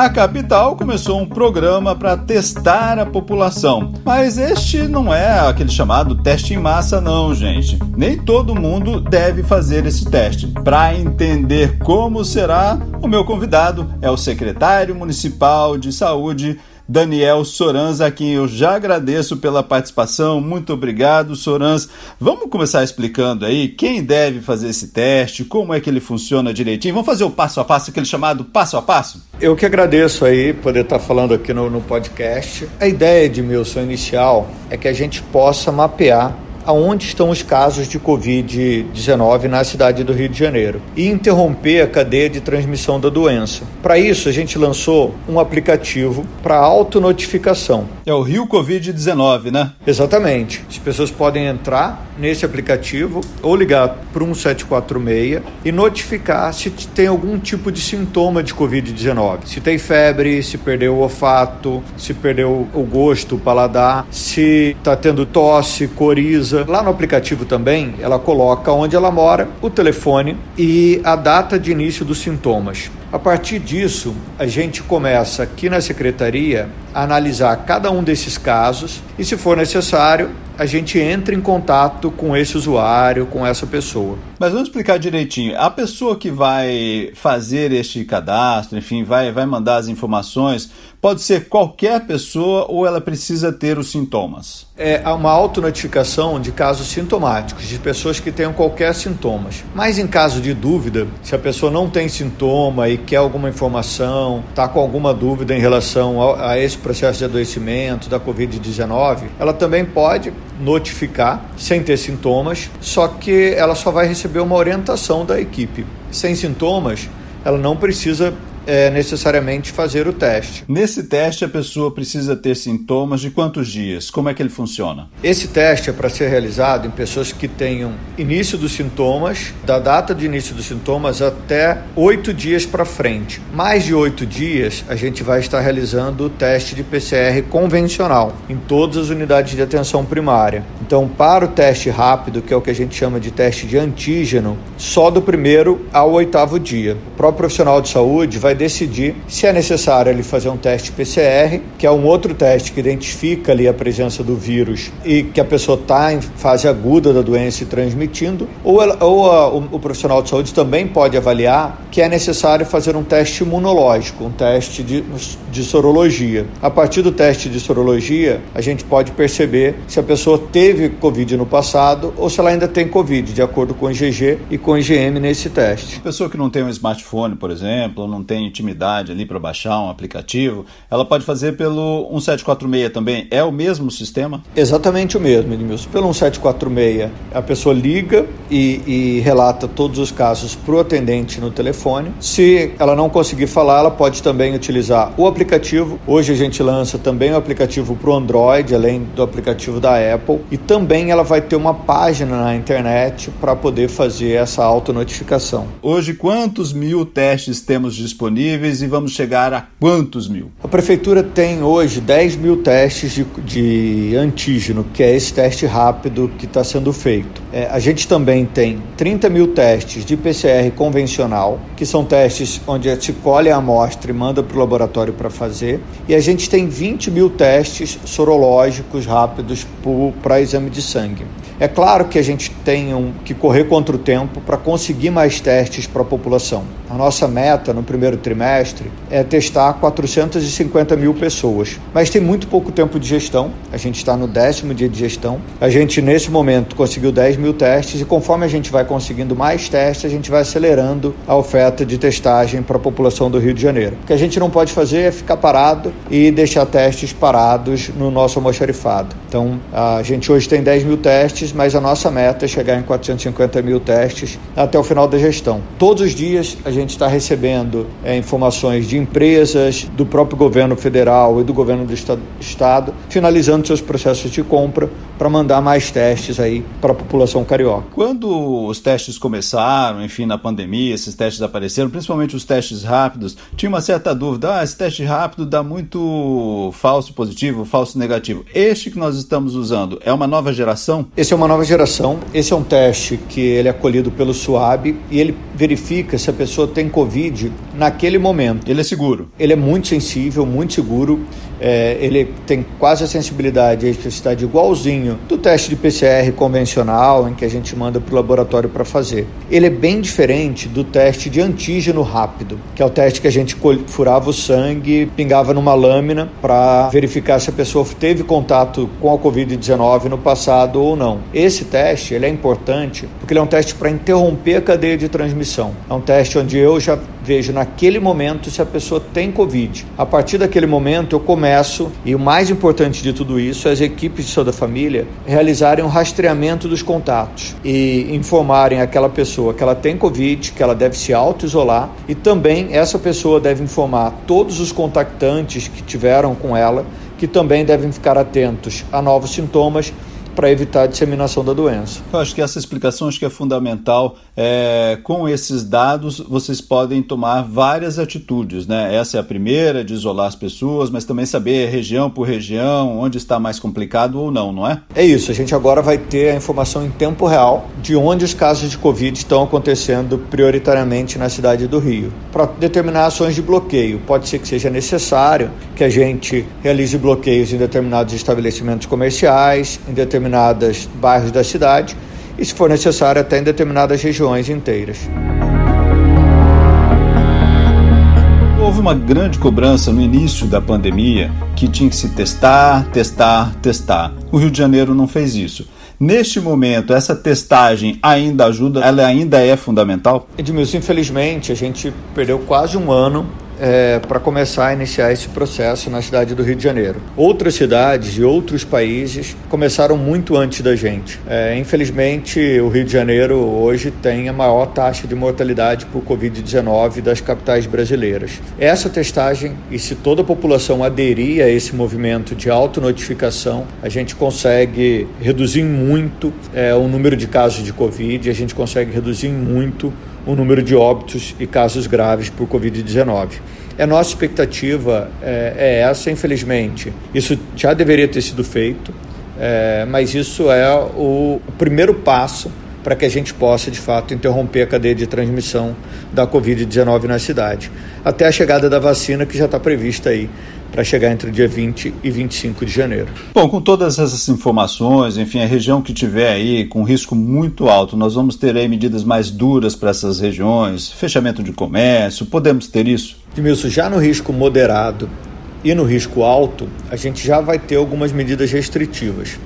A capital começou um programa para testar a população, mas este não é aquele chamado teste em massa, não, gente. Nem todo mundo deve fazer esse teste. Para entender como será, o meu convidado é o secretário municipal de saúde Daniel Sorans, a quem eu já agradeço pela participação. Muito obrigado, Sorans. Vamos começar explicando aí quem deve fazer esse teste, como é que ele funciona direitinho. Vamos fazer o passo a passo, aquele chamado passo a passo? Eu que agradeço aí poder estar falando aqui no, no podcast. A ideia de meu sonho inicial é que a gente possa mapear aonde estão os casos de Covid-19 na cidade do Rio de Janeiro e interromper a cadeia de transmissão da doença. Para isso, a gente lançou um aplicativo para autonotificação. É o Rio Covid-19, né? Exatamente. As pessoas podem entrar nesse aplicativo ou ligar para um 746 e notificar se tem algum tipo de sintoma de Covid-19. Se tem febre, se perdeu o olfato, se perdeu o gosto, o paladar, se está tendo tosse, coriza Lá no aplicativo também, ela coloca onde ela mora, o telefone e a data de início dos sintomas. A partir disso, a gente começa aqui na secretaria a analisar cada um desses casos e, se for necessário, a gente entra em contato com esse usuário, com essa pessoa. Mas vamos explicar direitinho. A pessoa que vai fazer este cadastro, enfim, vai, vai mandar as informações, pode ser qualquer pessoa ou ela precisa ter os sintomas? É uma autonotificação de casos sintomáticos, de pessoas que tenham qualquer sintomas. Mas em caso de dúvida, se a pessoa não tem sintoma e quer alguma informação, está com alguma dúvida em relação a, a esse processo de adoecimento da Covid-19, ela também pode notificar sem ter sintomas, só que ela só vai receber uma orientação da equipe. Sem sintomas, ela não precisa é, necessariamente fazer o teste. Nesse teste, a pessoa precisa ter sintomas de quantos dias? Como é que ele funciona? Esse teste é para ser realizado em pessoas que tenham início dos sintomas, da data de início dos sintomas até oito dias para frente. Mais de oito dias, a gente vai estar realizando o teste de PCR convencional em todas as unidades de atenção primária. Então, para o teste rápido, que é o que a gente chama de teste de antígeno, só do primeiro ao oitavo dia. O próprio profissional de saúde vai vai decidir se é necessário ele fazer um teste PCR, que é um outro teste que identifica ali a presença do vírus e que a pessoa está em fase aguda da doença e transmitindo, ou, ela, ou a, o, o profissional de saúde também pode avaliar que é necessário fazer um teste imunológico, um teste de, de sorologia. A partir do teste de sorologia, a gente pode perceber se a pessoa teve Covid no passado ou se ela ainda tem Covid, de acordo com o IgG e com o IgM nesse teste. Pessoa que não tem um smartphone, por exemplo, não tem tem intimidade ali para baixar um aplicativo, ela pode fazer pelo 1746 também. É o mesmo sistema? Exatamente o mesmo, Edmilson. Pelo 1746, a pessoa liga e, e relata todos os casos para o atendente no telefone. Se ela não conseguir falar, ela pode também utilizar o aplicativo. Hoje a gente lança também o aplicativo para o Android, além do aplicativo da Apple. E também ela vai ter uma página na internet para poder fazer essa autonotificação. Hoje, quantos mil testes temos disponíveis? Disponíveis e vamos chegar a quantos mil? A prefeitura tem hoje 10 mil testes de, de antígeno, que é esse teste rápido que está sendo feito. É, a gente também tem 30 mil testes de PCR convencional, que são testes onde se colhe a amostra e manda para o laboratório para fazer. E a gente tem 20 mil testes sorológicos rápidos para exame de sangue. É claro que a gente tem um, que correr contra o tempo para conseguir mais testes para a população. A nossa meta no primeiro trimestre é testar 450 mil pessoas, mas tem muito pouco tempo de gestão. A gente está no décimo dia de gestão. A gente, nesse momento, conseguiu 10 mil testes e conforme a gente vai conseguindo mais testes, a gente vai acelerando a oferta de testagem para a população do Rio de Janeiro. O que a gente não pode fazer é ficar parado e deixar testes parados no nosso almoxarifado. Então, a gente hoje tem 10 mil testes mas a nossa meta é chegar em 450 mil testes até o final da gestão. Todos os dias a gente está recebendo é, informações de empresas, do próprio governo federal e do governo do estado, finalizando seus processos de compra para mandar mais testes aí para a população carioca. Quando os testes começaram, enfim, na pandemia, esses testes apareceram, principalmente os testes rápidos, tinha uma certa dúvida: ah, esse teste rápido dá muito falso positivo, falso negativo. Este que nós estamos usando é uma nova geração? Esse é uma nova geração. Esse é um teste que ele é colhido pelo SUAB e ele verifica se a pessoa tem Covid naquele momento. Ele é seguro? Ele é muito sensível, muito seguro. É, ele tem quase a sensibilidade e a especificidade igualzinho do teste de PCR convencional, em que a gente manda para o laboratório para fazer. Ele é bem diferente do teste de antígeno rápido, que é o teste que a gente furava o sangue, pingava numa lâmina para verificar se a pessoa teve contato com a Covid-19 no passado ou não. Esse teste ele é importante porque ele é um teste para interromper a cadeia de transmissão. É um teste onde eu já vejo naquele momento se a pessoa tem Covid. A partir daquele momento eu começo, e o mais importante de tudo isso, as equipes de saúde da família realizarem um rastreamento dos contatos e informarem aquela pessoa que ela tem Covid, que ela deve se auto-isolar e também essa pessoa deve informar todos os contactantes que tiveram com ela que também devem ficar atentos a novos sintomas para evitar a disseminação da doença. Eu acho que essa explicação acho que é fundamental. É, com esses dados, vocês podem tomar várias atitudes. Né? Essa é a primeira, de isolar as pessoas, mas também saber região por região, onde está mais complicado ou não, não é? É isso. A gente agora vai ter a informação em tempo real de onde os casos de Covid estão acontecendo prioritariamente na cidade do Rio. Para determinar ações de bloqueio, pode ser que seja necessário que a gente realize bloqueios em determinados estabelecimentos comerciais, em determinados determinados bairros da cidade e, se for necessário, até em determinadas regiões inteiras. Houve uma grande cobrança no início da pandemia que tinha que se testar, testar, testar. O Rio de Janeiro não fez isso. Neste momento, essa testagem ainda ajuda? Ela ainda é fundamental? Edmilson, infelizmente, a gente perdeu quase um ano é, para começar a iniciar esse processo na cidade do Rio de Janeiro. Outras cidades e outros países começaram muito antes da gente. É, infelizmente, o Rio de Janeiro hoje tem a maior taxa de mortalidade por Covid-19 das capitais brasileiras. Essa testagem, e se toda a população aderir a esse movimento de autonotificação, a gente consegue reduzir muito é, o número de casos de Covid, a gente consegue reduzir muito o número de óbitos e casos graves por Covid-19. A nossa expectativa é, é, essa, infelizmente. Isso já deveria ter sido feito, é, mas isso é o primeiro passo para que a gente possa, de fato, interromper a cadeia de transmissão da Covid-19 na cidade. Até a chegada da vacina, que já está prevista aí para chegar entre o dia 20 e 25 de janeiro. Bom, com todas essas informações, enfim, a região que tiver aí com risco muito alto, nós vamos ter aí medidas mais duras para essas regiões, fechamento de comércio, podemos ter isso? Edmilson, já no risco moderado e no risco alto, a gente já vai ter algumas medidas restritivas.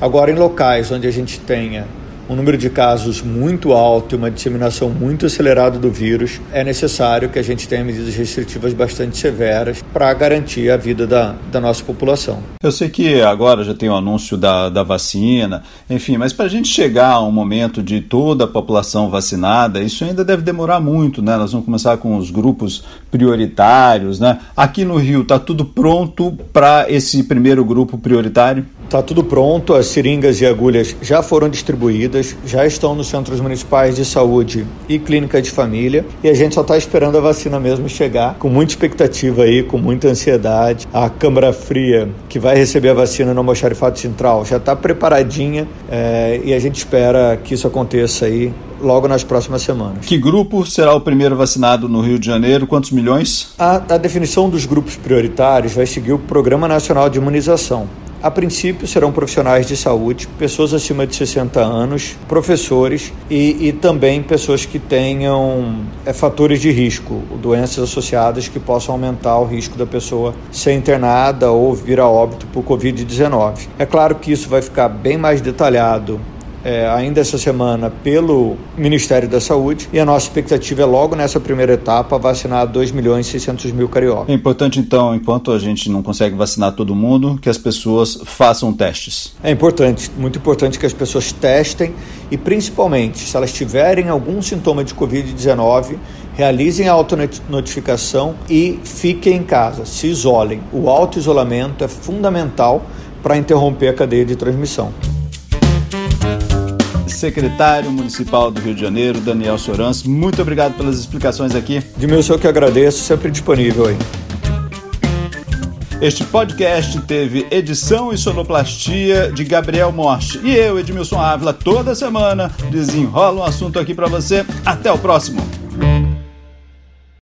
Agora, em locais onde a gente tenha um número de casos muito alto e uma disseminação muito acelerada do vírus, é necessário que a gente tenha medidas restritivas bastante severas para garantir a vida da, da nossa população. Eu sei que agora já tem o anúncio da, da vacina, enfim, mas para a gente chegar a um momento de toda a população vacinada, isso ainda deve demorar muito, né? Nós vamos começar com os grupos prioritários, né? Aqui no Rio está tudo pronto para esse primeiro grupo prioritário? Está tudo pronto, as seringas e agulhas já foram distribuídas, já estão nos centros municipais de saúde e clínica de família e a gente só está esperando a vacina mesmo chegar, com muita expectativa aí, com muita ansiedade. A Câmara Fria, que vai receber a vacina no Almoxarifado Central, já está preparadinha é, e a gente espera que isso aconteça aí logo nas próximas semanas. Que grupo será o primeiro vacinado no Rio de Janeiro? Quantos milhões? A, a definição dos grupos prioritários vai seguir o Programa Nacional de Imunização. A princípio serão profissionais de saúde, pessoas acima de 60 anos, professores e, e também pessoas que tenham é, fatores de risco, doenças associadas que possam aumentar o risco da pessoa ser internada ou vir a óbito por Covid-19. É claro que isso vai ficar bem mais detalhado é, ainda essa semana pelo Ministério da Saúde e a nossa expectativa é logo nessa primeira etapa vacinar 2 milhões e 600 mil cariocas. É importante então, enquanto a gente não consegue vacinar todo mundo, que as pessoas façam testes. É importante, muito importante que as pessoas testem e principalmente se elas tiverem algum sintoma de Covid-19, realizem a autonotificação e fiquem em casa, se isolem. O auto-isolamento é fundamental para interromper a cadeia de transmissão secretário municipal do Rio de Janeiro, Daniel Sorans. Muito obrigado pelas explicações aqui. De meu, eu que agradeço, sempre disponível aí. Este podcast teve edição e sonoplastia de Gabriel Morte. E eu, Edmilson Ávila, toda semana desenrola um assunto aqui para você. Até o próximo.